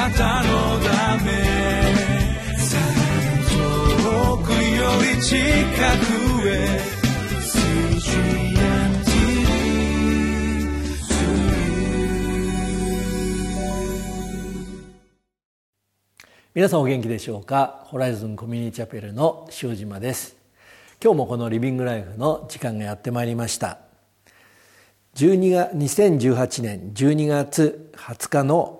なたのため遠くより近くへ皆さんお元気でしょうか？ホライズンコミュニティチャペルの塩島です。今日もこのリビングライフの時間がやってまいりました。12月2018年12月20日の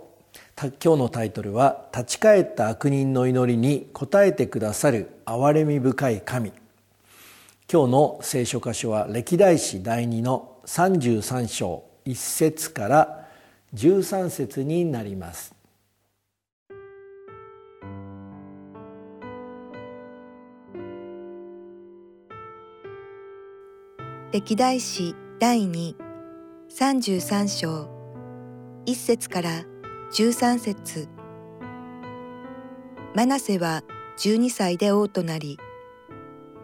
今日のタイトルは「立ち返った悪人の祈りに応えてくださる憐れみ深い神」今日の聖書箇所は歴代史第2の33章1節から13節になります。歴代史第2 33章1節から13節。マナセは12歳で王となり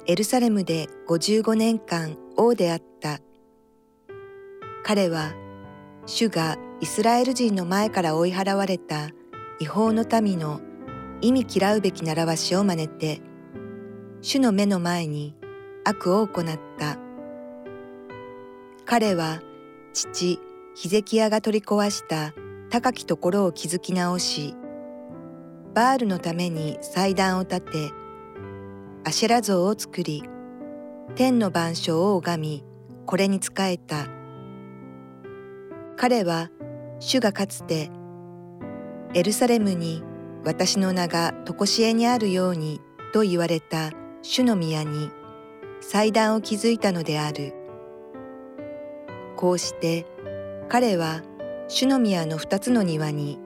エルサレムで55年間王であった。彼は主がイスラエル人の前から追い払われた違法の民の意味嫌うべき習わしを真似て主の目の前に悪を行った。彼は父ヒゼキヤが取り壊した高きところを築き直しバールのために祭壇を建てアシェラ像を作り天の万象を拝みこれに仕えた彼は主がかつてエルサレムに私の名が常しえにあるようにと言われた主の宮に祭壇を築いたのである。こうして彼は主の宮の二つの庭に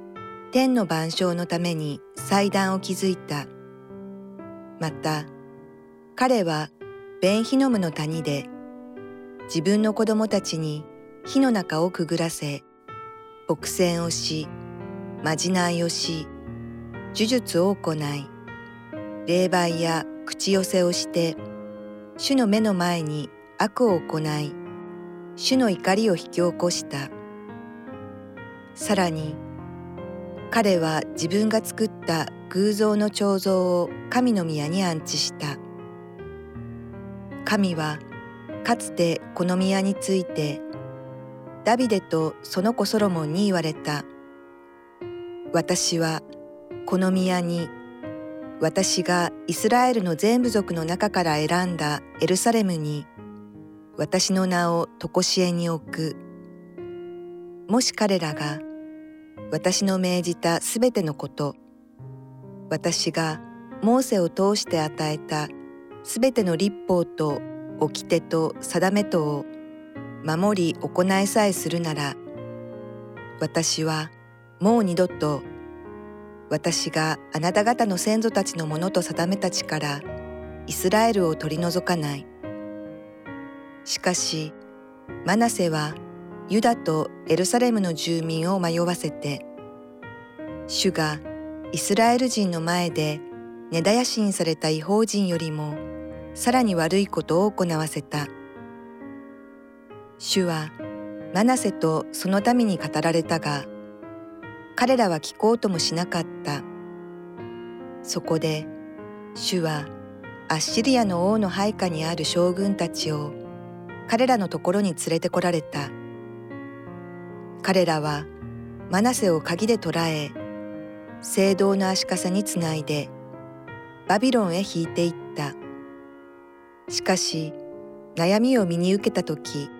天の万象のために祭壇を築いた。また彼はベンヒノムの谷で自分の子供たちに火の中をくぐらせ、牧戦をし、まじないをし、呪術を行い、霊媒や口寄せをして、主の目の前に悪を行い、主の怒りを引き起こした。さらに、彼は自分が作った偶像の彫像を神の宮に安置した。神はかつてこの宮についてダビデとその子ソロモンに言われた。私はこの宮に私がイスラエルの全部族の中から選んだエルサレムに私の名を常しえに置く。もし彼らが私の命じたすべてのこと、私がモーセを通して与えたすべての立法と掟と定めとを守り行いさえするなら、私はもう二度と私があなた方の先祖たちのものと定めたちからイスラエルを取り除かない。しかしマナセはユダとエルサレムの住民を迷わせて主がイスラエル人の前で根絶やしにされた違法人よりもさらに悪いことを行わせた主はマナセとその民に語られたが彼らは聞こうともしなかったそこで主はアッシリアの王の配下にある将軍たちを彼らのところに連れてこられた。彼らはマナセを鍵で捕らえ、聖堂の足かさにつないで、バビロンへ引いていった。しかし、悩みを身に受けたとき、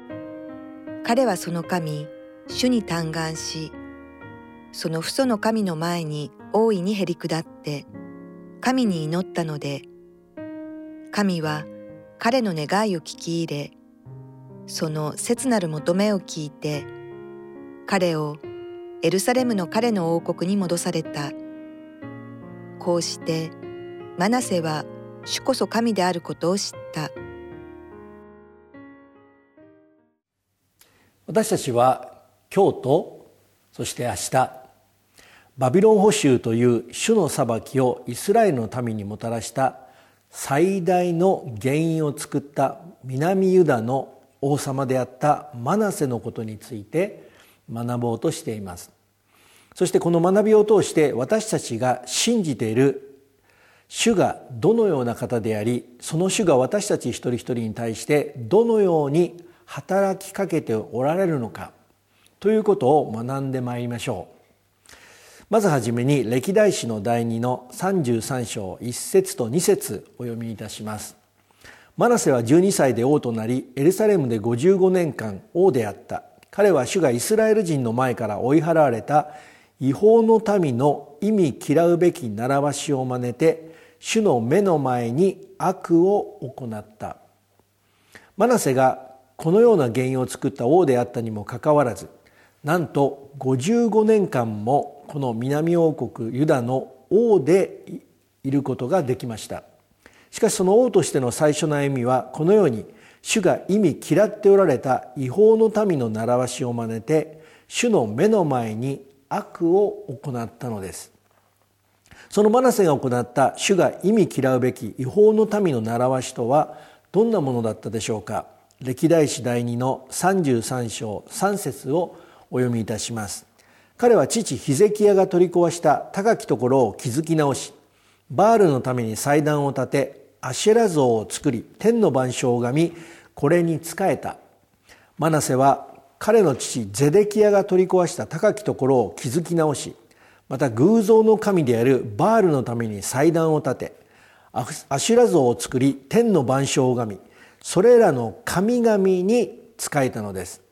彼はその神、主に嘆願し、その父祖の神の前に大いにへり下って、神に祈ったので、神は彼の願いを聞き入れ、その切なる求めを聞いて彼をエルサレムの彼の王国に戻された。こうしてマナセは主こそ神であることを知った。私たちは今日とそして明日バビロン捕囚という主の裁きをイスラエルの民にもたらした最大の原因を作った南ユダの王様であったマナセのことについて学ぼうとしています。そしてこの学びを通して私たちが信じている主がどのような方でありその主が私たち一人一人に対してどのように働きかけておられるのかということを学んでまいりましょう。まずはじめに歴代史の第2の33章1節と2節お読みいたします。マナセは12歳で王となりエルサレムで55年間王であった。彼は主がイスラエル人の前から追い払われた違法の民の意味嫌うべき習わしを真似て主の目の前に悪を行った。マナセがこのような原因を作った王であったにもかかわらずなんと55年間もこの南王国ユダの王でいることができました。しかしその王としての最初の歩みはこのように主が意味嫌っておられた違法の民の習わしを真似て主の目の前に悪を行ったのです。そのマナセが行った主が意味嫌うべき違法の民の習わしとはどんなものだったでしょうか。歴代史第2の33章3節をお読みいたします。彼は父ヒゼキヤが取り壊した高きところを築き直しバールのために祭壇を建てアシェラ像を作り天の万象を拝みこれに仕えた。マナセは彼の父ゼデキヤが取り壊した高きところを築き直しまた偶像の神であるバールのために祭壇を建てアシュラ像を作り天の万象を拝みそれらの神々に仕えたのです。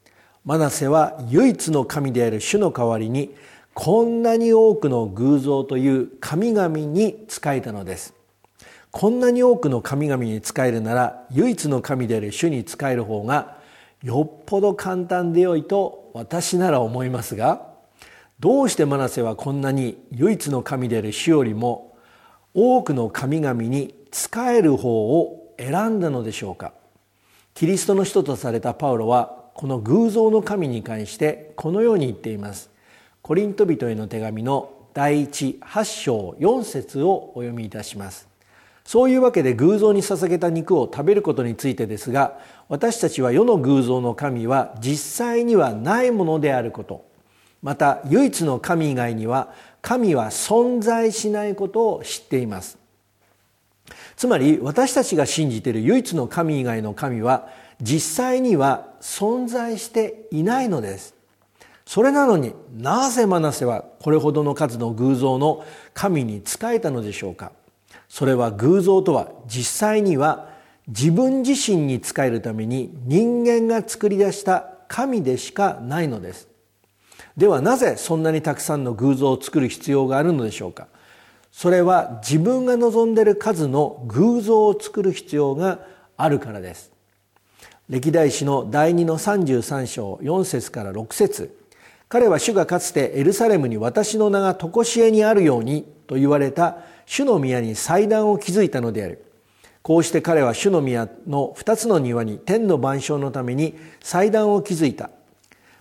マナセは唯一の神である主の代わりにこんなに多くの偶像という神々に仕えたのです。こんなに多くの神々に仕えるなら唯一の神である主に仕える方がよっぽど簡単でよいと私なら思いますがどうしてマナセはこんなに唯一の神である主よりも多くの神々に仕える方を選んだのでしょうか。キリストの人とされたパウロはこの偶像の神に関してこのように言っています。コリント人への手紙の第一8章4節をお読みいたします。そういうわけで偶像に捧げた肉を食べることについてですが私たちは世の偶像の神は実際にはないものであること。また唯一の神以外には神は存在しないことを知っています。つまり私たちが信じている唯一の神以外の神は実際には存在していないのです。それなのになぜマナセはこれほどの数の偶像の神に仕えたのでしょうか。それは偶像とは実際には自分自身に仕えるために人間が作り出した神でしかないのです。ではなぜそんなにたくさんの偶像を作る必要があるのでしょうか？それは自分が望んでいる数の偶像を作る必要があるからです。歴代史の第2の33章4節から6節。彼は主がかつてエルサレムに私の名が常しえにあるようにと言われた主の宮に祭壇を築いたのである。こうして彼は主の宮の2つの庭に天の万象のために祭壇を築いた。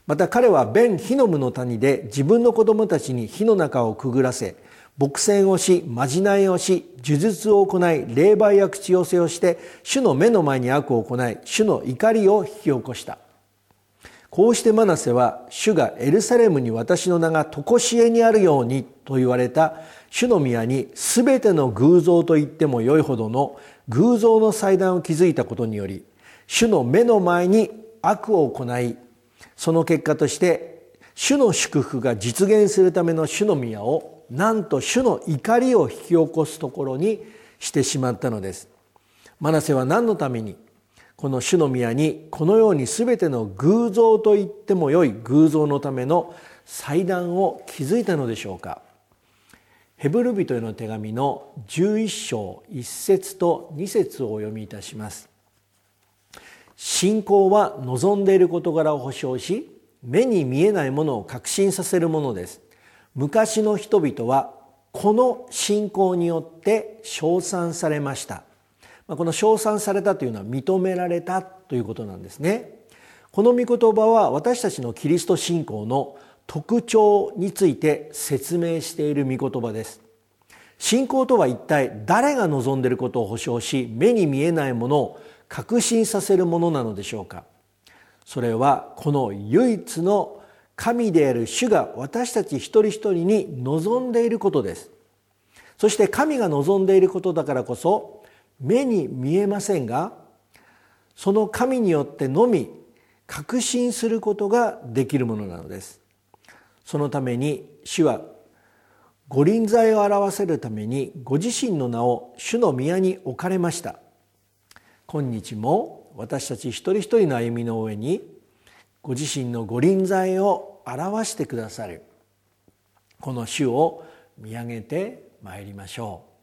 また彼はベン・ヒノムの谷で自分の子供たちに火の中をくぐらせ牧戦をしまじないをし呪術を行い霊媒や口寄せをして主の目の前に悪を行い主の怒りを引き起こした。こうしてマナセは主がエルサレムに私の名が常しえにあるようにと言われた主の宮に全ての偶像と言ってもよいほどの偶像の祭壇を築いたことにより主の目の前に悪を行いその結果として主の祝福が実現するための主の宮をなんと主の怒りを引き起こすところにしてしまったのです。マナセは何のためにこの主の宮にこのように全ての偶像と言ってもよい偶像のための祭壇を築いたのでしょうか。ヘブル人への手紙の11章1節と2節をお読みいたします。信仰は望んでいる事柄を保証し目に見えないものを確信させるものです。昔の人々はこの信仰によって称賛されました。この称賛されたというのは認められたということなんですね。この御言葉は私たちのキリスト信仰の特徴について説明している御言葉です。信仰とは一体誰が望んでいることを保証し目に見えないものを確信させるものなのでしょうか。それはこの唯一の神である主が私たち一人一人に望んでいることです。そして神が望んでいることだからこそ目に見えませんがその神によってのみ確信することができるものなのです。そのために主は御臨在を表せるためにご自身の名を主の宮に置かれました。今日も私たち一人一人の歩みの上にご自身の御臨在を表してくださるこの主を見上げてまいりましょう。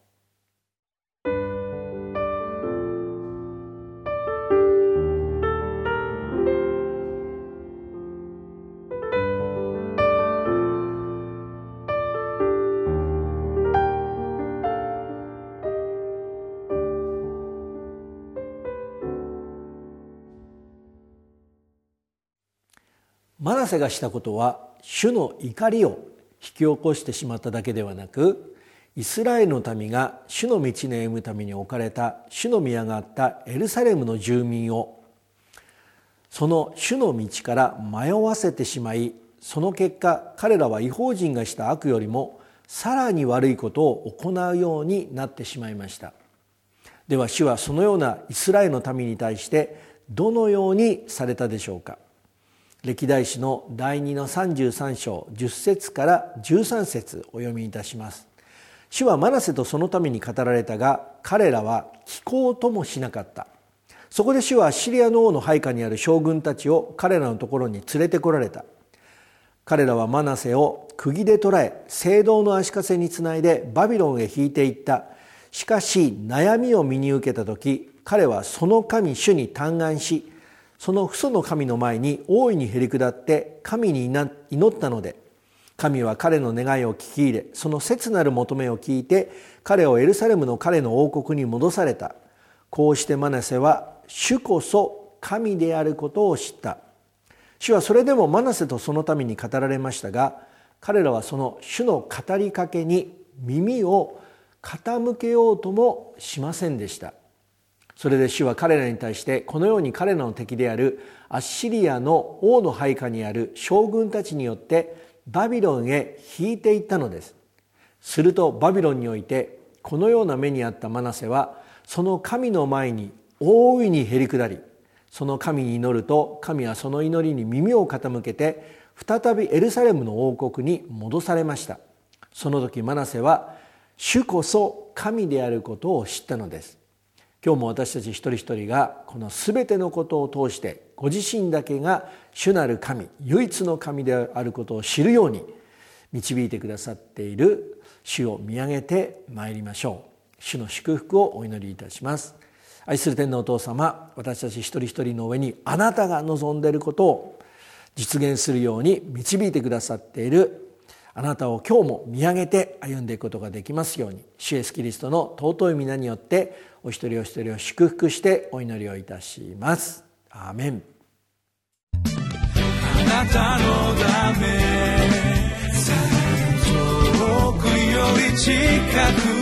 マナセがしたことは主の怒りを引き起こしてしまっただけではなくイスラエルの民が主の道に歩むために置かれた主の宮があったエルサレムの住民をその主の道から迷わせてしまいその結果彼らは違法人がした悪よりもさらに悪いことを行うようになってしまいました。では主はそのようなイスラエルの民に対してどのようにされたでしょうか。歴代史の第2の33章10節から13節お読みいたします。主はマナセとそのために語られたが彼らは聞こうともしなかった。そこで主はシリアの王の配下にある将軍たちを彼らのところに連れてこられた。彼らはマナセを釘で捕らえ聖堂の足かせにつないでバビロンへ引いていった。しかし悩みを身に受けた時彼はその神主に嘆願しその父祖の神の前に大いにへり下って神に祈ったので神は彼の願いを聞き入れその切なる求めを聞いて彼をエルサレムの彼の王国に戻された。こうしてマナセは主こそ神であることを知った。主はそれでもマナセとそのために語られましたが彼らはその主の語りかけに耳を傾けようともしませんでした。それで主は彼らに対してこのように彼らの敵であるアッシリアの王の配下にある将軍たちによってバビロンへ引いていったのです。するとバビロンにおいてこのような目にあったマナセはその神の前に大いにへり下りその神に祈ると神はその祈りに耳を傾けて再びエルサレムの王国に戻されました。その時マナセは主こそ神であることを知ったのです。今日も私たち一人一人がこの全てのことを通してご自身だけが主なる神唯一の神であることを知るように導いてくださっている主を見上げてまいりましょう。主の祝福をお祈りいたします。愛する天皇お父様私たち一人一人の上にあなたが望んでいることを実現するように導いてくださっているあなたを今日も見上げて歩んでいくことができますように主イエスキリストの尊い皆によってお一人お一人を祝福してお祈りをいたします。アーメン。あなたのため遠くより近く